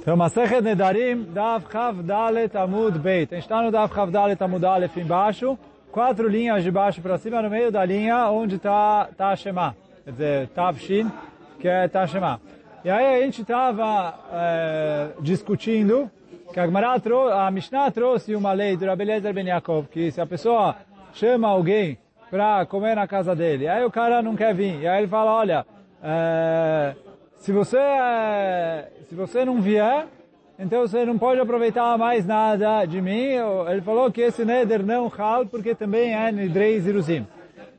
Então, Masechet Nedarim, Dav Chav Dalet Amud Beit. A gente está no Dav Chav Dalet Amud Aleph embaixo, quatro linhas de baixo para cima, no meio da linha onde está tá Shema. Quer dizer, Tav Shin, que é Tá Shema. E aí a gente estava é, discutindo que a, a Mishnah trouxe uma lei do Rabbi Eliezer Ben Yaakov, que se a pessoa chama alguém para comer na casa dele, aí o cara não quer vir, e aí ele fala, olha, é, se você é, se você não vier, então você não pode aproveitar mais nada de mim. Ele falou que esse neder não hal, porque também é nidrei ziruzim.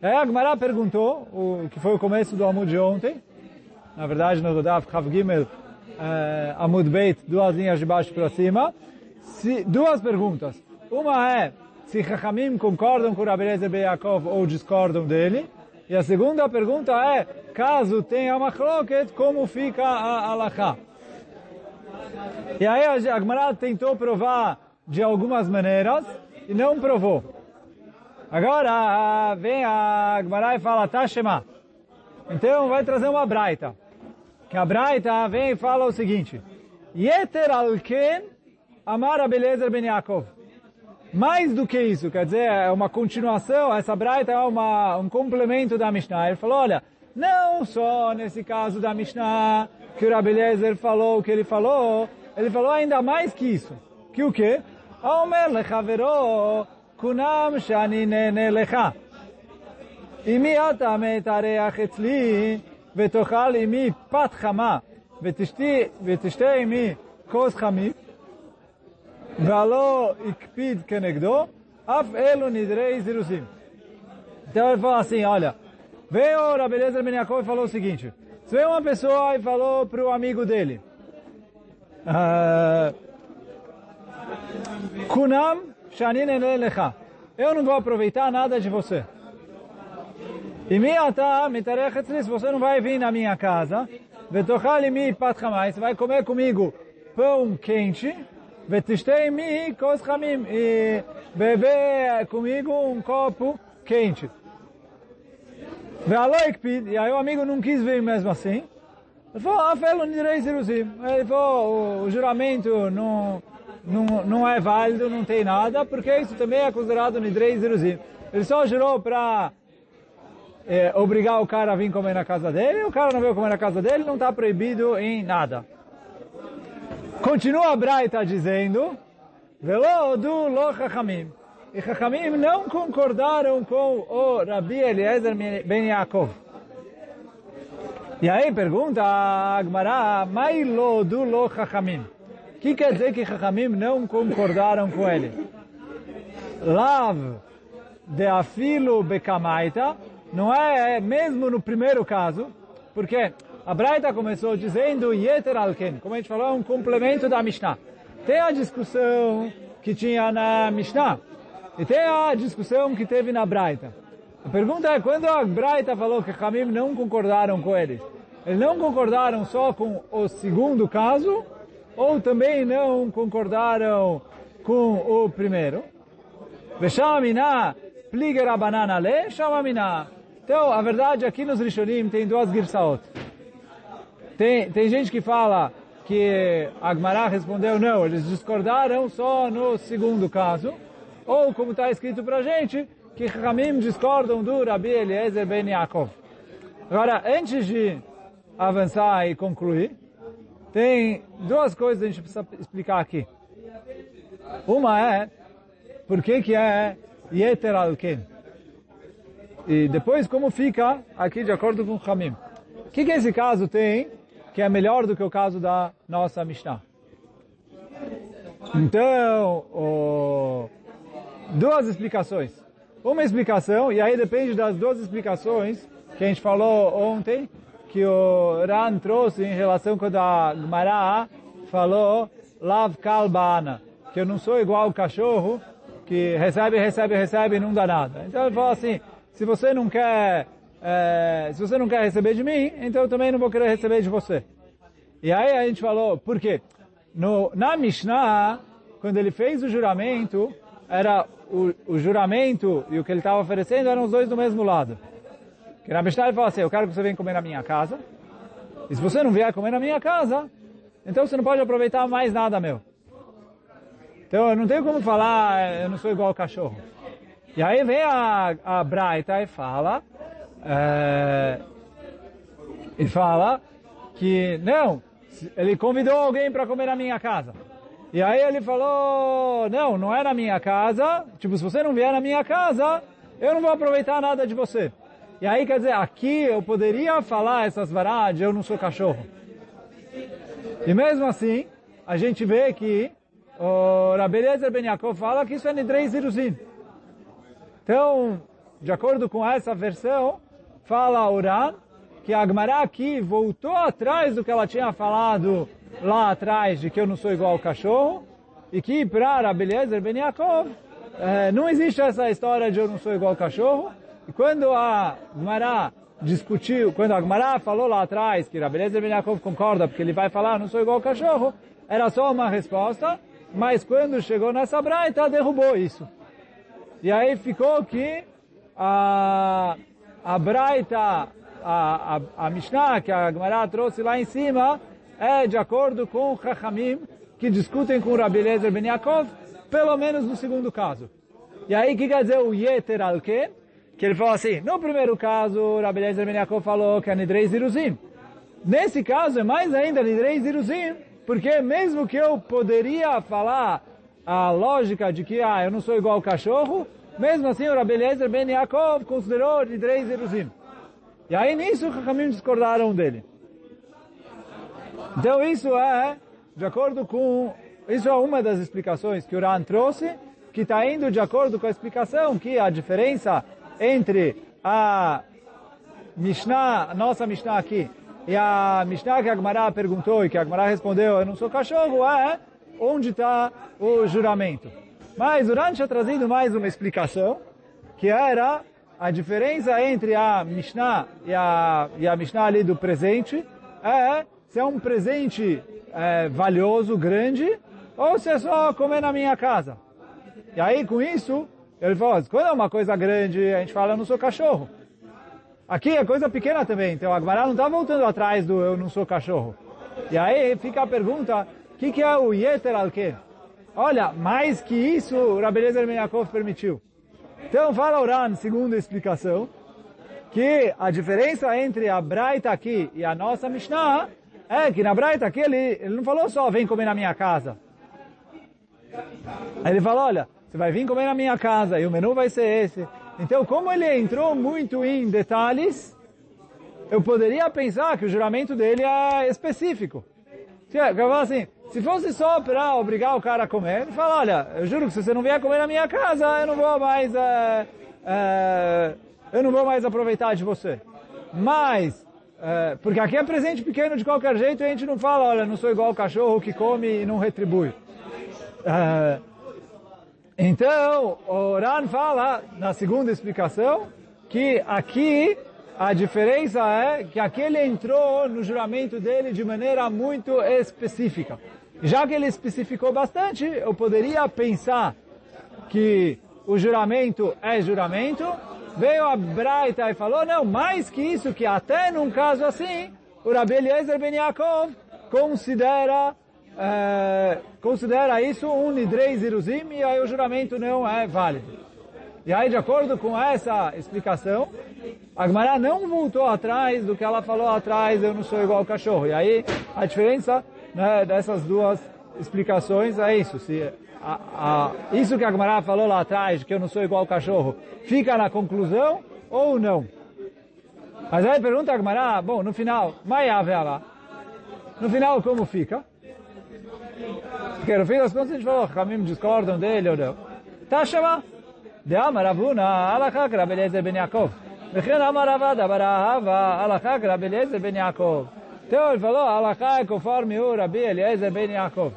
Aí a Gemara perguntou, o que foi o começo do Amud de ontem, na verdade no Rodav Chav Gimel, é, Amud Beit, duas linhas de baixo para cima, se, duas perguntas. Uma é, se Chachamim concordam com Rabbi Eliezer Yaakov ou discordam dele. E a segunda pergunta é, caso tenha uma chloket, como fica a alahá? E aí a Agmará tentou provar de algumas maneiras e não provou. Agora vem a Agmará e fala, tá Shema. Então vai trazer uma braita. Que a braita vem e fala o seguinte. Yeter alken amar Abelezer ben Yaakov Mais do que isso, quer dizer, é uma continuação, essa braita é uma, um complemento da Mishnah. Ele falou, olha, não só nesse caso da Mishnah, que o Rabelezer falou o que ele falou, ele falou ainda mais que isso. Que o quê? Omer lechavero kunam shani nene lecha. Imi ata metareach etzli ותאכל עמי פת חמה ותשתה עמי כוס חמית Valo ikpid kenegdo, af elo nidrei ziruzim. Então ele fala assim, olha, veio Rabelezer Ben Yaakov e falou o seguinte, se veio uma pessoa e falou para o amigo dele, ah, Kunam shanin enelecha, eu não vou aproveitar nada de você. E miata mitarechetzlis, você não vai vir na minha casa, vetochal mi patchamais, vai comer comigo pão quente, vetistei mi kos e beber comigo um copo quente. E aí o amigo não quis vir mesmo assim. Ele falou, afelo nirei ziruzim. Ele falou, o, juramento não, não, não é válido, não tem nada, porque isso também é considerado nidrei ziruzim. Ele só jurou para é, obrigar o cara a vir comer na casa dele, o cara não veio comer na casa dele, não está proibido em nada. Continua a Braita dizendo, Velo do lo chachamim. E chachamim não concordaram com o Rabi Eliezer ben Yaakov. E aí pergunta a Agmará, do lo chachamim. O que quer dizer que chachamim não concordaram com ele? Lav de afilo bekamaita, não é mesmo no primeiro caso, porque a Braita começou dizendo Yeter Alken, como a gente falou, é um complemento da Mishnah. Tem a discussão que tinha na Mishnah, e tem a discussão que teve na Braita. A pergunta é, quando a Braita falou que Hamim não concordaram com eles, eles não concordaram só com o segundo caso, ou também não concordaram com o primeiro? Veshamina pliger a banana le, shamamina. Então, a verdade, aqui nos Rishonim tem duas girsaot. Tem, tem gente que fala que Agmará respondeu não, eles discordaram só no segundo caso. Ou, como está escrito para a gente, que Ramim discordam do Rabi Eliezer Ben Yaakov. Agora, antes de avançar e concluir, tem duas coisas que a gente precisa explicar aqui. Uma é, por que que é Yeter al-Ken? E depois, como fica aqui de acordo com o Hamim. O que que esse caso tem que é melhor do que o caso da nossa Mishnah? Então, oh, duas explicações. Uma explicação, e aí depende das duas explicações que a gente falou ontem, que o Ran trouxe em relação com a Gemara falou Lav Kalbana, que eu não sou igual o cachorro que recebe, recebe, recebe e não dá nada. Então ele falou assim, se você não quer, é, se você não quer receber de mim, então eu também não vou querer receber de você. E aí a gente falou, por quê? No, na Mishnah, quando ele fez o juramento, era o, o juramento e o que ele estava oferecendo eram os dois do mesmo lado. Que na Mishnah ele fala assim, eu quero que você venha comer na minha casa. E se você não vier comer na minha casa, então você não pode aproveitar mais nada meu. Então eu não tenho como falar, eu não sou igual ao cachorro. E aí vem a, a Braita e fala, é, ele fala que, não, ele convidou alguém para comer na minha casa. E aí ele falou, não, não é na minha casa, tipo, se você não vier na minha casa, eu não vou aproveitar nada de você. E aí, quer dizer, aqui eu poderia falar essas varadas, eu não sou cachorro. E mesmo assim, a gente vê que o Rabelezer Ben Yaakov fala que isso é Nidrei Ziruzin. Então, de acordo com essa versão, fala Uran que a Agmará aqui voltou atrás do que ela tinha falado lá atrás, de que eu não sou igual ao cachorro, e que para Rabeliezer Ben Yaakov, eh, não existe essa história de eu não sou igual ao cachorro, e quando a Agmará discutiu, quando a Agmará falou lá atrás que Rabeliezer Ben Yaakov concorda, porque ele vai falar não sou igual ao cachorro, era só uma resposta, mas quando chegou nessa braita, derrubou isso. E aí ficou que a, a braita, a, a, a Mishnah que a Gemara trouxe lá em cima, é de acordo com Chachamim, que discutem com Rabi Lezer Ben Yaakov, pelo menos no segundo caso. E aí, que quer dizer o Yeter al -Ken? Que ele falou assim, no primeiro caso, Rabi Lezer Ben Yaakov falou que é Nidrei Ziruzim. Nesse caso, é mais ainda Nidrei Ziruzim, porque mesmo que eu poderia falar a lógica de que, ah, eu não sou igual ao cachorro, mesmo assim o Rabi Ben Yaakov considerou Nidrei Ziruzim. E aí nisso os Chachamim discordaram dele. Então isso é, de acordo com, isso é uma das explicações que o Ran trouxe, que está indo de acordo com a explicação que a diferença entre a Mishnah, a nossa Mishnah aqui, e a Mishnah que a Gemara perguntou e que a Gemara respondeu, eu não sou cachorro, é onde está o juramento. Mas o Ran tinha trazido mais uma explicação, que era a diferença entre a Mishnah e a, e a Mishnah ali do presente, é se é um presente é, valioso, grande, ou se é só comer na minha casa. E aí, com isso, ele falou, quando é uma coisa grande, a gente fala, eu não sou cachorro. Aqui é coisa pequena também, então a Agmará não está voltando atrás do eu não sou cachorro. E aí fica a pergunta, o que, que é o Yeter al? Olha, mais que isso, o Rabelezer Menyakov permitiu. Então fala Uran, segunda explicação, que a diferença entre a Braita aqui e a nossa Mishnah é que na Braita aqui ele, ele não falou só vem comer na minha casa. Aí ele falou, olha, você vai vir comer na minha casa e o menu vai ser esse. Então, como ele entrou muito em detalhes, eu poderia pensar que o juramento dele é específico. Eu assim, se fosse só para obrigar o cara a comer, ele fala, olha, eu juro que se você não vier comer na minha casa, eu não vou mais, é, é, eu não vou mais aproveitar de você. Mas é, porque aqui é presente pequeno de qualquer jeito e a gente não fala, olha, não sou igual ao cachorro que come e não retribui. Então, o Ran fala, na segunda explicação, que aqui a diferença é que aqui ele entrou no juramento dele de maneira muito específica. Já que ele especificou bastante, eu poderia pensar que o juramento é juramento, veio a Braita e falou, não, mais que isso, que até num caso assim, o Rabi Eliezer Ben Yaakov considera, é, considera isso um Nidrei Ziruzim e aí o juramento não é válido. E aí, de acordo com essa explicação, a Gemara não voltou atrás do que ela falou atrás, eu não sou igual ao cachorro. E aí, a diferença né, dessas duas explicações é isso. Se a, a, isso que a Gemara falou lá atrás, que eu não sou igual ao cachorro, fica na conclusão ou não? Mas aí pergunta a Gemara, bom, no final, lá. No final, como fica? Porque no fim das contas a gente falou, caminhos discordam dele ou não. Tá chamando. De Amaravuna, Alachá, Rabelezer Ben Yaakov. וכן אמר רבא דבר אהבה, הלכה כרבי אליעזר בן יעקב. então ele falou, Alachá é conforme o Rabi Eliezer ben Yaakov.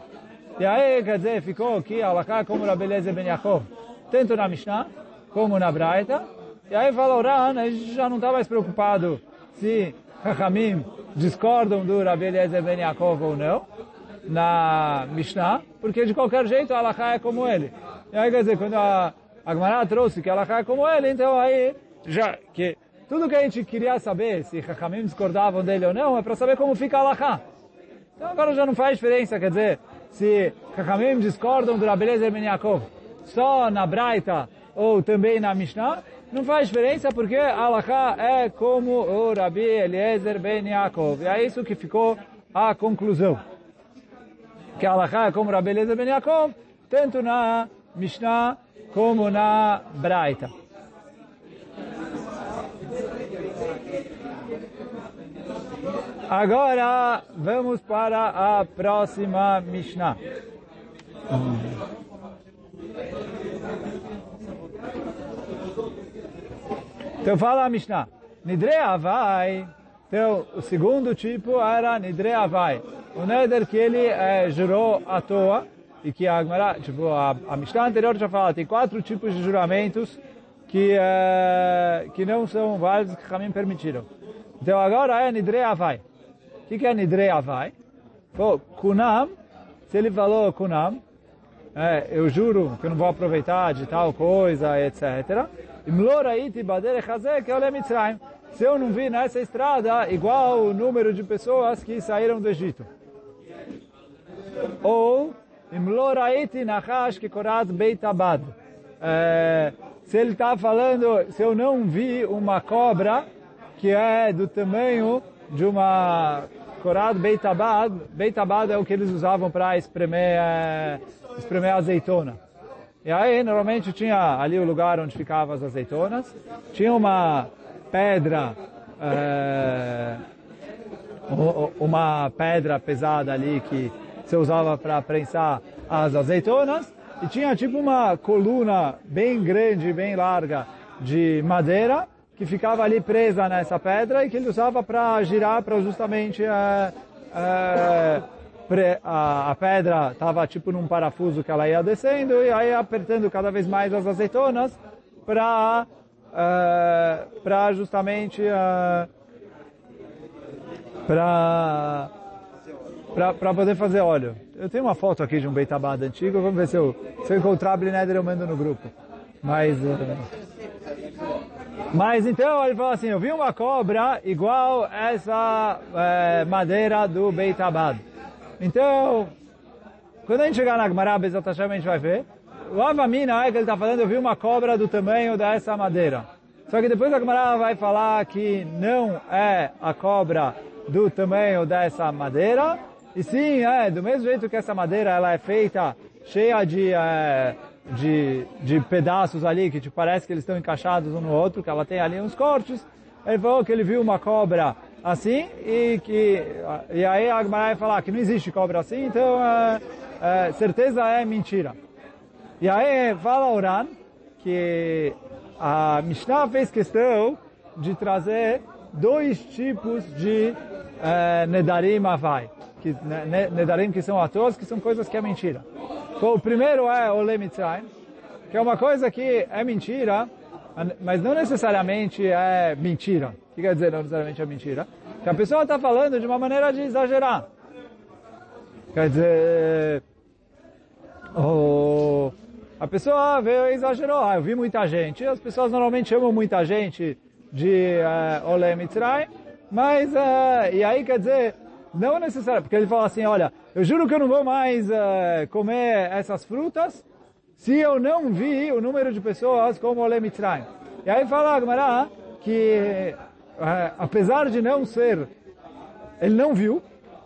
E aí, quer dizer, ficou aqui Alaká como Rabi Eliezer ben Yaakov, tanto na Mishnah como na Braita. E aí falou, Ran, a gente já não está mais preocupado se Chachamim discordam do Rabi Eliezer ben Yaakov ou não, na Mishnah, porque de qualquer jeito Alaká é como ele. E aí, quer dizer, quando a, a Gemara trouxe que Alaká é como ele, então aí, já que tudo que a gente queria saber, se Chachamim discordavam dele ou não, é para saber como fica a Alaká. Então agora já não faz diferença, quer dizer, se Chachamim discordam do Ben Yaakov só na Braita ou também na Mishnah, não faz diferença porque Alaha é como o Rabi Eliezer Ben Yaakov. E é isso que ficou a conclusão. Que Alaha é como Rabi Eliezer Ben Yaakov, tanto na Mishnah como na Braita. Agora vamos para a próxima Mishnah. Então fala a Mishnah. Nidre Avai. Então o segundo tipo era Nidre Avai. O Neder que ele é, jurou à toa e que a Agmará, tipo, a, a Mishnah anterior já fala, tem quatro tipos de juramentos que, é, que não são válidos que Ramim permitiram. Então agora é Nidre Avai. O que, que é Nidre Avai? Pô, Kunam, se ele falou Kunam, é, eu juro que não vou aproveitar de tal coisa, etc. Se eu não vi nessa estrada igual o número de pessoas que saíram do Egito. Ou. É, se ele está falando, se eu não vi uma cobra que é do tamanho de uma Korat Beit Abad, Beit Abad é o que eles usavam para espremer, é, espremer azeitona. E aí, normalmente tinha ali o lugar onde ficavam as azeitonas, tinha uma pedra, é, uma pedra pesada ali que se usava para prensar as azeitonas, e tinha tipo uma coluna bem grande, bem larga de madeira, que ficava ali presa nessa pedra e que ele usava para girar, para justamente é, é, a, a pedra estava tipo num parafuso que ela ia descendo e aí apertando cada vez mais as azeitonas para uh, para justamente uh, para para poder fazer óleo. Eu tenho uma foto aqui de um beitabad antigo, vamos ver se eu, se eu encontrar a eu mando no grupo. Mas, uh, mas então ele falou assim, eu vi uma cobra igual essa uh, madeira do beitabad. Então, quando a gente chegar na Gemara, Bezat Hashem, a gente vai ver. O Avamina é que ele está falando, eu vi uma cobra do tamanho dessa madeira. Só que depois a Gemara vai falar que não é a cobra do tamanho dessa madeira, e sim, é, do mesmo jeito que essa madeira ela é feita cheia de, é, de, de pedaços ali, que te parece que eles estão encaixados um no outro, que ela tem ali uns cortes. Ele falou que ele viu uma cobra assim e que e aí a Agmará vai falar que não existe cobra assim, então é, é, certeza é mentira. E aí fala Oran que a Mishnah fez questão de trazer dois tipos de é, Nedarim Avai, que, Nedarim que são atores, que são coisas que é mentira. Então, o primeiro é o Lemitzrayim, que é uma coisa que é mentira, mas não necessariamente é mentira. O que quer dizer não necessariamente é mentira? Que a pessoa está falando de uma maneira de exagerar. Quer dizer, a pessoa veio e exagerou. Ah, eu vi muita gente. As pessoas normalmente chamam muita gente de uh, Ole Mitzray, mas, uh, e aí quer dizer, não necessariamente, porque ele fala assim, olha, eu juro que eu não vou mais uh, comer essas frutas se eu não vi o número de pessoas como Ole Mitzray. E aí fala Agmará que é, apesar de não ser, ele não viu,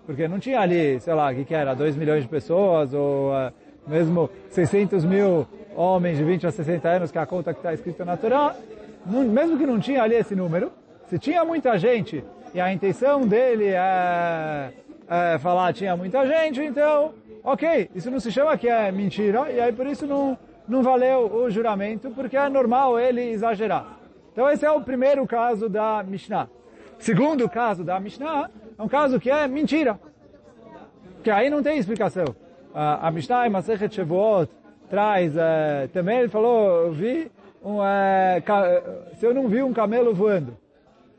porque não tinha ali, sei lá, o que, que era, 2 milhões de pessoas, ou uh, mesmo 600 mil homens de 20 a 60 anos, que é a conta que está escrita na Torá, mesmo que não tinha ali esse número, se tinha muita gente, e a intenção dele é, é falar tinha muita gente, então, ok, isso não se chama que é mentira, e aí por isso não, não valeu o juramento, porque é normal ele exagerar. Então esse é o primeiro caso da Mishnah. Segundo caso da Mishnah é um caso que é mentira. Que aí não tem explicação. a Mishnah em Masechet Shavuot traz, uh, também ele falou, eu vi um, uh, se eu não vi um camelo voando.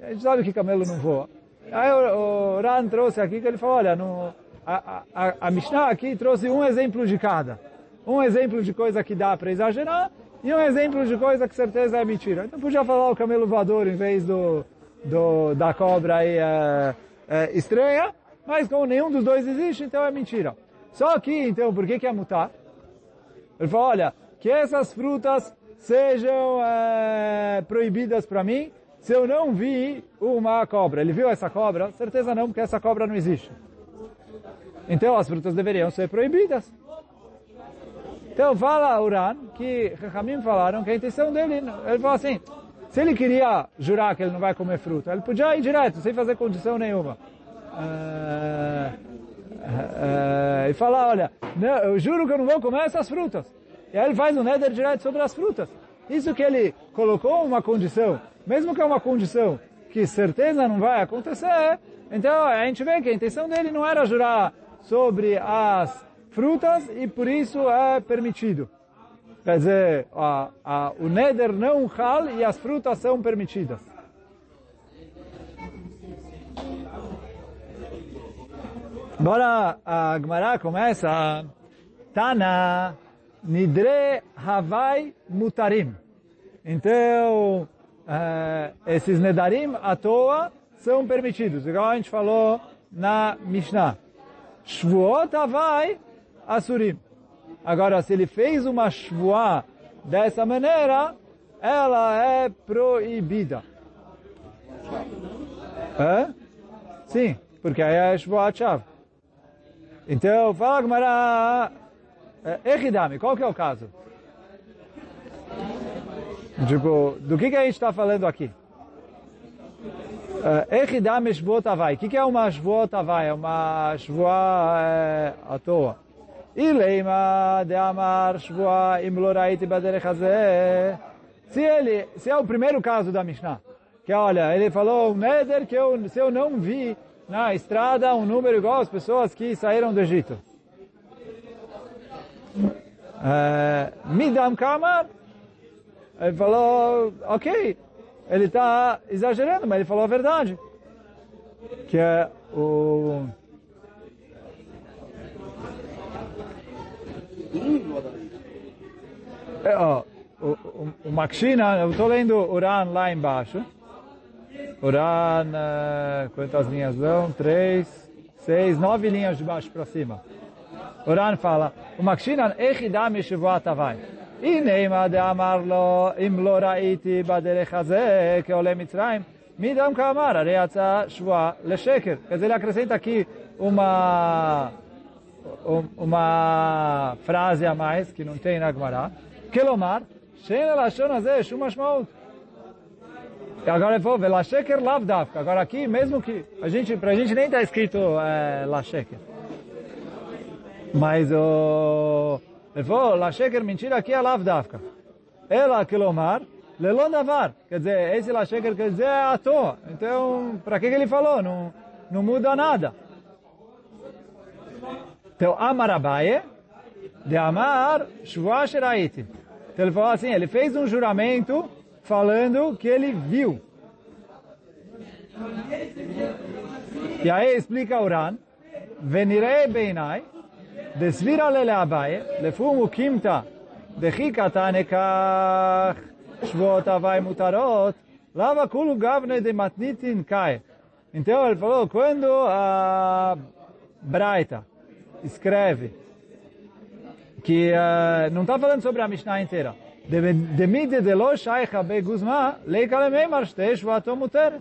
A gente sabe que camelo não voa. Aí o, o Ran trouxe aqui que ele falou, olha, no, a, a, a Mishnah aqui trouxe um exemplo de cada. Um exemplo de coisa que dá para exagerar e um exemplo de coisa que certeza é mentira. Então podia falar o camelo voador em vez do, do da cobra aí, é, é, estranha, Mas como nenhum dos dois existe, então é mentira. Só que, então, por que que é mutar? Ele falou, olha, que essas frutas sejam é, proibidas para mim se eu não vi uma cobra. Ele viu essa cobra? Certeza não, porque essa cobra não existe. Então as frutas deveriam ser proibidas. Então fala Uran que Rahamim falaram que a intenção dele, ele falou assim, se ele queria jurar que ele não vai comer fruta, ele podia ir direto, sem fazer condição nenhuma. Uh, uh, uh, e falar, olha, eu juro que eu não vou comer essas frutas. E aí ele faz um neder direto sobre as frutas. Isso que ele colocou uma condição, mesmo que é uma condição que certeza não vai acontecer, então a gente vê que a intenção dele não era jurar sobre as frutas e por isso é permitido. Quer dizer, a, a, o neder não hal e as frutas são permitidas. Agora a Gemara começa Tana Nidre Havai Mutarim. Então, uh, esses Nedarim à toa são permitidos, igual a gente falou na Mishnah. Shvuot Havai Asurim. Agora, se ele fez uma Shvuah dessa maneira, ela é proibida. É? Sim, porque aí é Shvuah Chav. Então, fala Gmará, Echidami, qual que é o caso? Tipo, do que, que a gente está falando aqui? Echidami Shvuot Havai. O que, é uma Shvuot Havai? É uma Shvuah é, à toa. Ileima de Amar Shvuah Imloraiti Baderech Se ele, se é o primeiro caso da Mishnah, que olha, ele falou um neder que eu, se eu não vi na estrada um número igual às pessoas que saíram do Egito. Midam Kamar, ele falou, ok, ele está exagerando, mas ele falou a verdade. Que é o... É, ó, o, o, o Makshina, eu estou lendo Uran lá embaixo. Uran, uh, quantas linhas são? Três, seis, nove linhas de baixo para cima. Uran fala, o Makshinan echidam yeshivuat avai. הנה דאמר לו, אם לא ראיתי בדרך הזה כעולה מצרים, מידם כאמר, הרי יצא שבועה לשקר. אז ele acrescenta aqui uma, uma frase a mais, que não tem na Gemara, כלומר, שאין הלשון הזה שום משמעות. Agora ele falou, Velasheker Lavdavka. Agora aqui, mesmo que a gente, pra gente nem está escrito é, Lasheker. Mas o... Ele falou, Lasheker, mentira, aqui é Lavdavka. Ela, Kilomar, Lelondavar. Quer dizer, esse Lasheker quer dizer é à toa. Então, para que, ele falou? Não, não muda nada. Então, Amar Abaye, de Amar Shvua Sheraiti. Então ele falou assim, ele fez um juramento falando que ele viu. E aí explica Uran, Venirei Beinai, desvira lele Abaye, lefum ukimta, dechikata nekach, shvot avai mutarot, lava kulu gavne de matnitin kai. Então ele falou, quando a Braita escreve que uh, não está falando sobre a Mishnah inteira, Demide de lo shaicha beguzma, leika lememar shteish muter.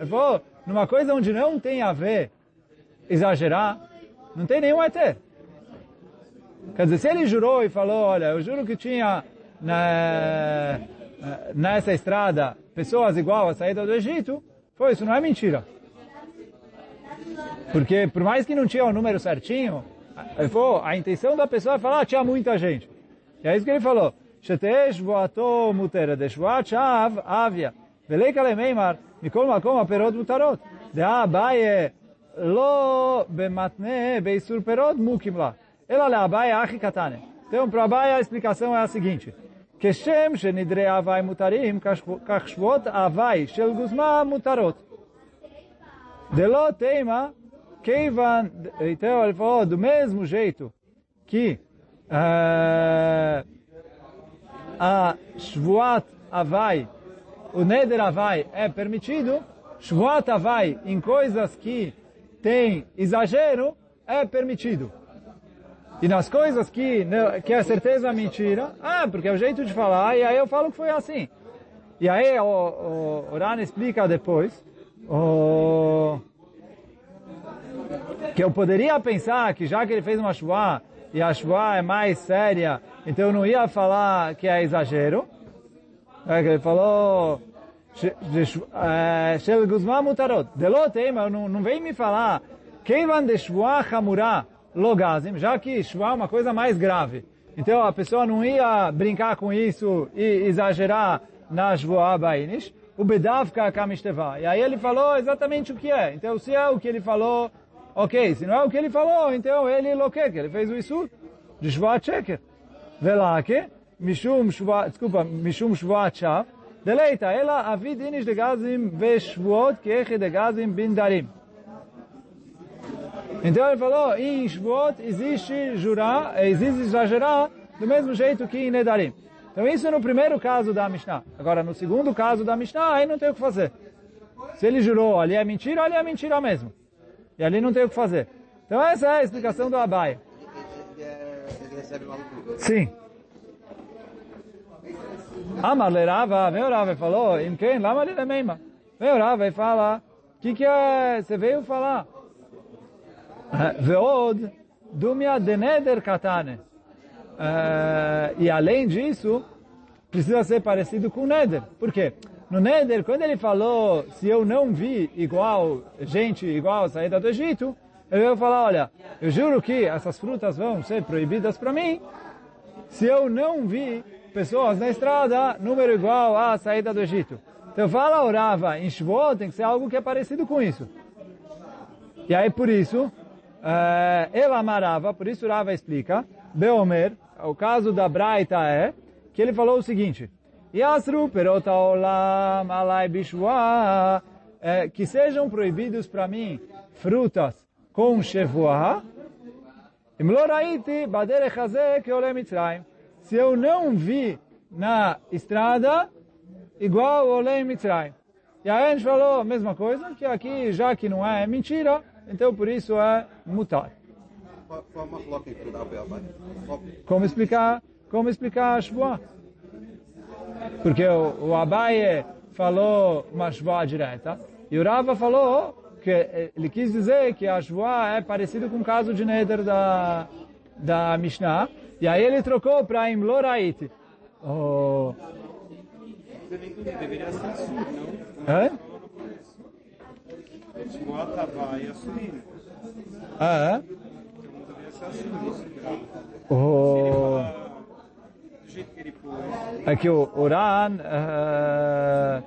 Ele falou, numa coisa onde não tem a ver exagerar, não tem nenhum ET. Quer dizer, se ele jurou e falou, olha, eu juro que tinha na nessa estrada pessoas igual à saída do Egito, foi, isso não é mentira. Porque por mais que não tinha o número certinho, a, a intenção da pessoa é falar, ah, tinha muita gente. E é isso que ele falou. Shetesh avia. Veleka lemeimar mutarot. Lo bematne beisur. Ela le abaia é achi katane. Então, para abaia, a explicação é a seguinte. Keshem shenidre avai mutarim kachshvot avai shel guzma mutarot. De Delot teima keivan... Então, ele falou, do mesmo jeito que uh, a shvuat avai, o neder avai é permitido, shvuat avai em coisas que tem exagero é permitido. E nas coisas que, que é certeza mentira, ah, porque é o jeito de falar, e aí eu falo que foi assim. E aí o, o, o Ran explica depois o, que eu poderia pensar que já que ele fez uma chuva e a chuva é mais séria, então eu não ia falar que é exagero. É que ele falou Shel Guzman Mutarot. Delotem, não, não vem me falar vai de Shua Hamurah Logazim, já que Shua é uma coisa mais grave. Então a pessoa não ia brincar com isso e exagerar na Shua Bainish. O Bedavka Kamishteva. E aí ele falou exatamente o que é. Então se é o que ele falou, ok. Se não é o que ele falou, então ele loquek, ele fez o isso de Shua Cheker. Velake, Mishum Shua, desculpa, Mishum Shua Chav. Deleita, ela avid inish de gazim veshvuot keche de gazim bindarim. Então ele falou, em Shvuot existe jurar, existe exagerar do mesmo jeito que em Nedarim. Então isso no primeiro caso da Mishnah. Agora no segundo caso da Mishnah, aí não tem o que fazer. Se ele jurou, ali é mentira, ali é mentira mesmo. E ali não tem o que fazer. Então essa é a explicação do Abai. Sim. Amar lerava, vem o Rava e falou, em quem? Lama ele meima. Vem o Rava e fala, o que que é, você veio falar? Veod, dumia deneder katane. E além disso, precisa ser parecido com o Neder. Por quê? No Neder, quando ele falou, se eu não vi igual, gente igual saída do Egito, ele veio falar, olha, eu juro que essas frutas vão ser proibidas para mim, se eu não vi pessoas na estrada, número igual à saída do Egito. Então fala orava em Shvot, tem que ser algo que é parecido com isso. E aí por isso, ela amarava, por isso Rava explica, Beomer, o caso da Braita é, que ele falou o seguinte, Yasru perota olam alai bishua, que sejam proibidos para mim frutas com shevuah, imloraiti baderech hazeh que olem mitzrayim se eu não vi na estrada, igual olhei em Mitzrayim. E aí a gente falou a mesma coisa, que aqui, já que não é mentira, então por isso é mutar. Como explicar, como explicar a Shvuah? Porque o, o Abaye falou uma Shvuah direta, e o Rava falou que ele quis dizer que a Shvuah é parecido com o caso de Neder da, da Mishnah, e aí ele trocou para Imloraite. Oh. Deveria ser não? Deveria ser jeito que ele pôs. É o Uran, uh,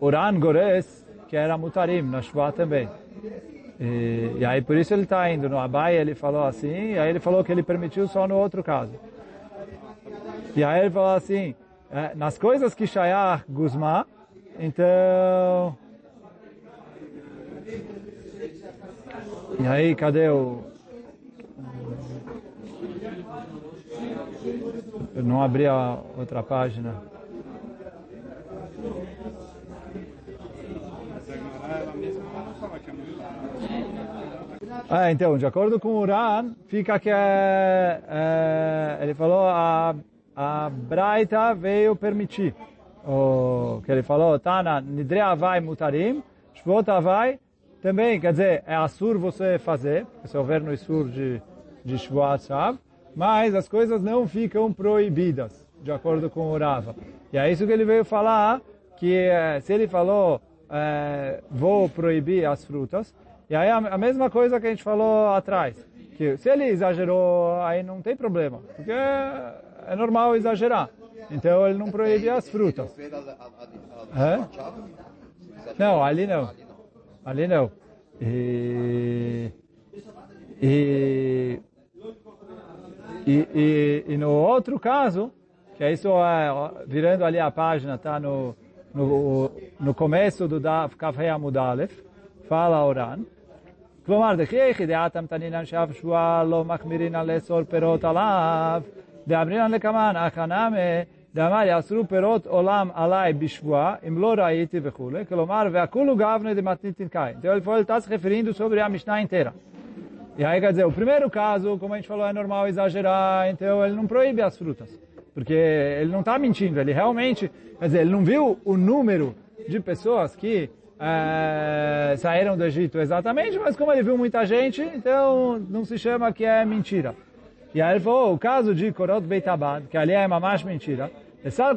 Uran Gores, que era Mutarim, na Shua também. E, e, aí por isso ele está indo. No Abai ele falou assim, e aí ele falou que ele permitiu só no outro caso. E aí ele falou assim, é, nas coisas que Shayar Guzma, então... E aí, cadê o... Eu não abri a outra página. Ah, então, de acordo com o Uran, fica que é, ele falou a, a Braita veio permitir. O que ele falou, Tana, Nidre Avai Mutarim, Shvot Avai, também, quer dizer, é assur você fazer, se houver no Isur de, de Shvuat Shav, mas as coisas não ficam proibidas, de acordo com o Rava. E é isso que ele veio falar, que eh, se ele falou, eh, vou proibir as frutas, e aí a, mesma coisa que a gente falou atrás, que se ele exagerou, aí não tem problema, porque é, é normal exagerar. Então ele não proíbe as frutas. É? Não, ali não. Ali não. E, e, e, e, e no outro caso, que é isso é, virando ali a página, está no, no, no começo do Daf Kafei Amudalef, fala Oran, כלומר, דכי יחידעתם תנינן שאף שבועה לא מחמירינן לאסור פירות עליו, דאמרינן לקמן, אך הנמה דאמר יאסרו פירות עולם עליי בשבועה, אם לא ראיתי וכולי, כלומר, והכולו גבנה דמתניתין קין. Então ele falou, ele está se referindo sobre a Mishnah inteira. E aí quer dizer, o primeiro caso, como a gente falou, é normal exagerar, então ele não proíbe as frutas. Porque ele não está mentindo, ele realmente, quer dizer, ele não viu o número de pessoas que é, saíram do Egito exatamente, mas como ele viu muita gente, então não se chama que é mentira. E aí ele falou, o caso de Korot Beitabad, que ali é mamash mentira, לסל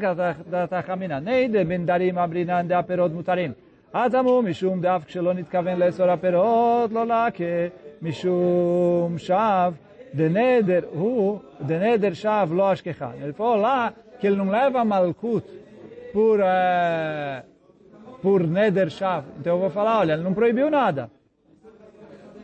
תחמינא, ניידה בין דרים אמרינן דה הפירות מותרים. עתמו משום דף כשלא נתכוון לאסור הפירות, לא לקה, משום שב, דנדר הוא, דנדר שב לא אשכחה. Ele falou lá que ele não leva malkut por, uh, por neder shav. Então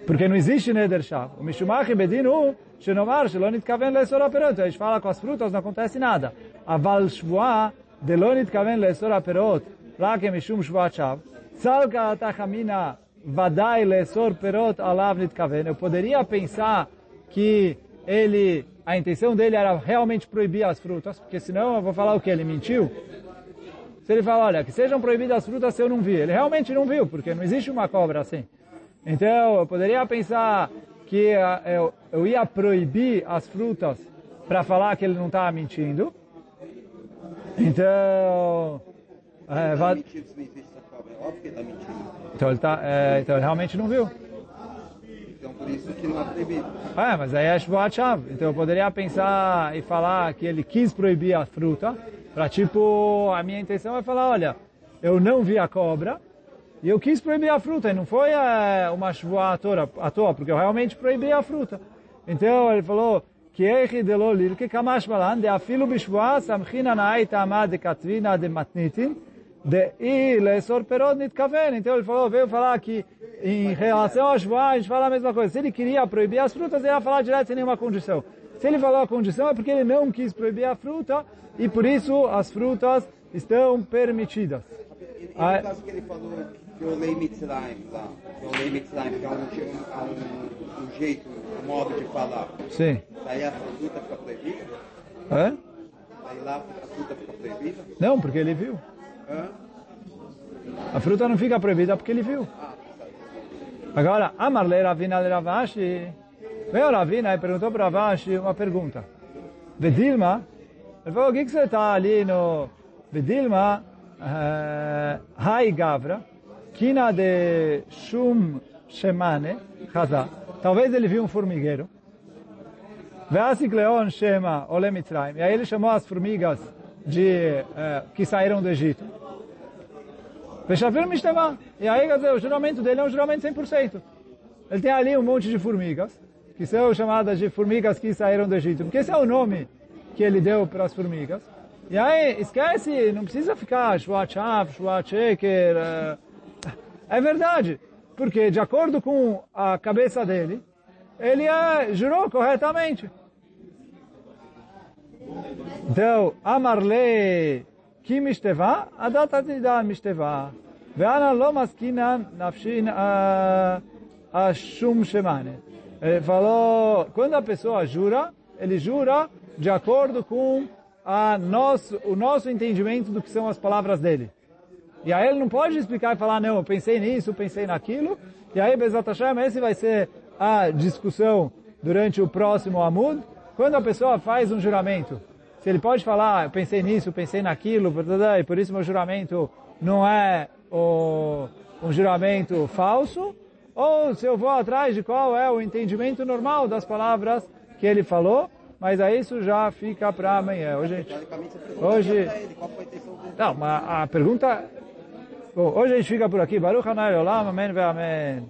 Porque não existe Neder Shav. O Mishumach Bedinu, Shenomar, Shelonit Kaven Lesor Aperot. A gente fala com as frutas, não acontece nada. Aval Shvua, Delonit Kaven Lesor Aperot. Rakem Mishum Shvua Shav. Salka Atachamina, Vadai Lesor Perot Alav Nit Kaven. Eu poderia pensar que ele, a intenção dele era realmente proibir as frutas, porque senão eu vou falar o que? Ele mentiu? Se ele fala, olha, que sejam proibidas as frutas, eu não vi. Ele realmente não viu, porque não existe uma cobra assim. Então, eu poderia pensar que eu, eu ia proibir as frutas para falar que ele não estava mentindo. Então, é, vai... mentindo existe essa cobra. É está mentindo. então, ele tá, é, então ele realmente não viu. Então por isso que não é proibido. É, mas aí é Shvuat. Então eu poderia pensar e falar que ele quis proibir a fruta, para tipo, a minha intenção é falar, olha, eu não vi a cobra, e eu quis proibir a fruta, e não foi é, uma chuva à toa, porque eu realmente proibi a fruta. Então ele falou, Kiechi de Lolil, que Kamash Malan, de Afilu Bishvua, Samchina Naai Tama de Katvina de Matnitin, de I Lesor Perod Nitkaven. Então ele falou, veio falar que em relação ao Shvua, a gente fala a mesma coisa. Se ele queria proibir as frutas, ele ia falar direto sem nenhuma condição. Se ele falou a condição, é porque ele não quis proibir a fruta, e por isso as frutas estão permitidas. E, e no ah, caso que ele falou que o Lei Mitzrayim lá, que o Lei Mitzrayim, que é um, um, um jeito, um modo de falar, Sim. daí a fruta fica proibida? Hã? Daí lá a fruta fica proibida? Não, porque ele viu. Hã? A fruta não fica proibida porque ele viu. Agora, Amarle Ravina de Ravashi, veio Ravina e perguntou para Ravashi uma pergunta. Vedilma, ele falou, o que, que você está ali no... Vedilma, eh, Hai Gavra, Kina de Shum Shemane, Chazá. Talvez ele viu um formigueiro. Veasik Leon Shema Ole Mitzrayim. E aí ele chamou as formigas de, eh, que saíram do Egito. Fechafir Mishtevá. E aí, quer dizer, o juramento dele é um juramento 100%. Ele tem ali um monte de formigas, que são chamadas de formigas que saíram do Egito, porque esse é o nome que ele deu para as formigas. E aí, esquece, não precisa ficar Shwachav, Shwacheker. eh, é verdade, porque de acordo com a cabeça dele, ele é, jurou corretamente. Então, Amarle Kimishteva, Adatatida Mishteva, Veana Lomaskina Nafshin Ashum Shemane. Ele falou, quando a pessoa jura, ele jura de acordo com a nosso, o nosso entendimento do que são as palavras dele. E aí ele não pode explicar e falar, não, eu pensei nisso, pensei naquilo. E aí, Bezat Hashem, esse vai ser a discussão durante o próximo Amud. Quando a pessoa faz um juramento, se ele pode falar, eu pensei nisso, pensei naquilo, e por isso meu juramento não é o, um juramento falso, ou se eu vou atrás de qual é o entendimento normal das palavras que ele falou, mas aí isso já fica para amanhã. Hoje, Hoje- não, mas a pergunta... Bom, hoje a gente fica por aqui. Baruch Hanai Olam, Amém Amém.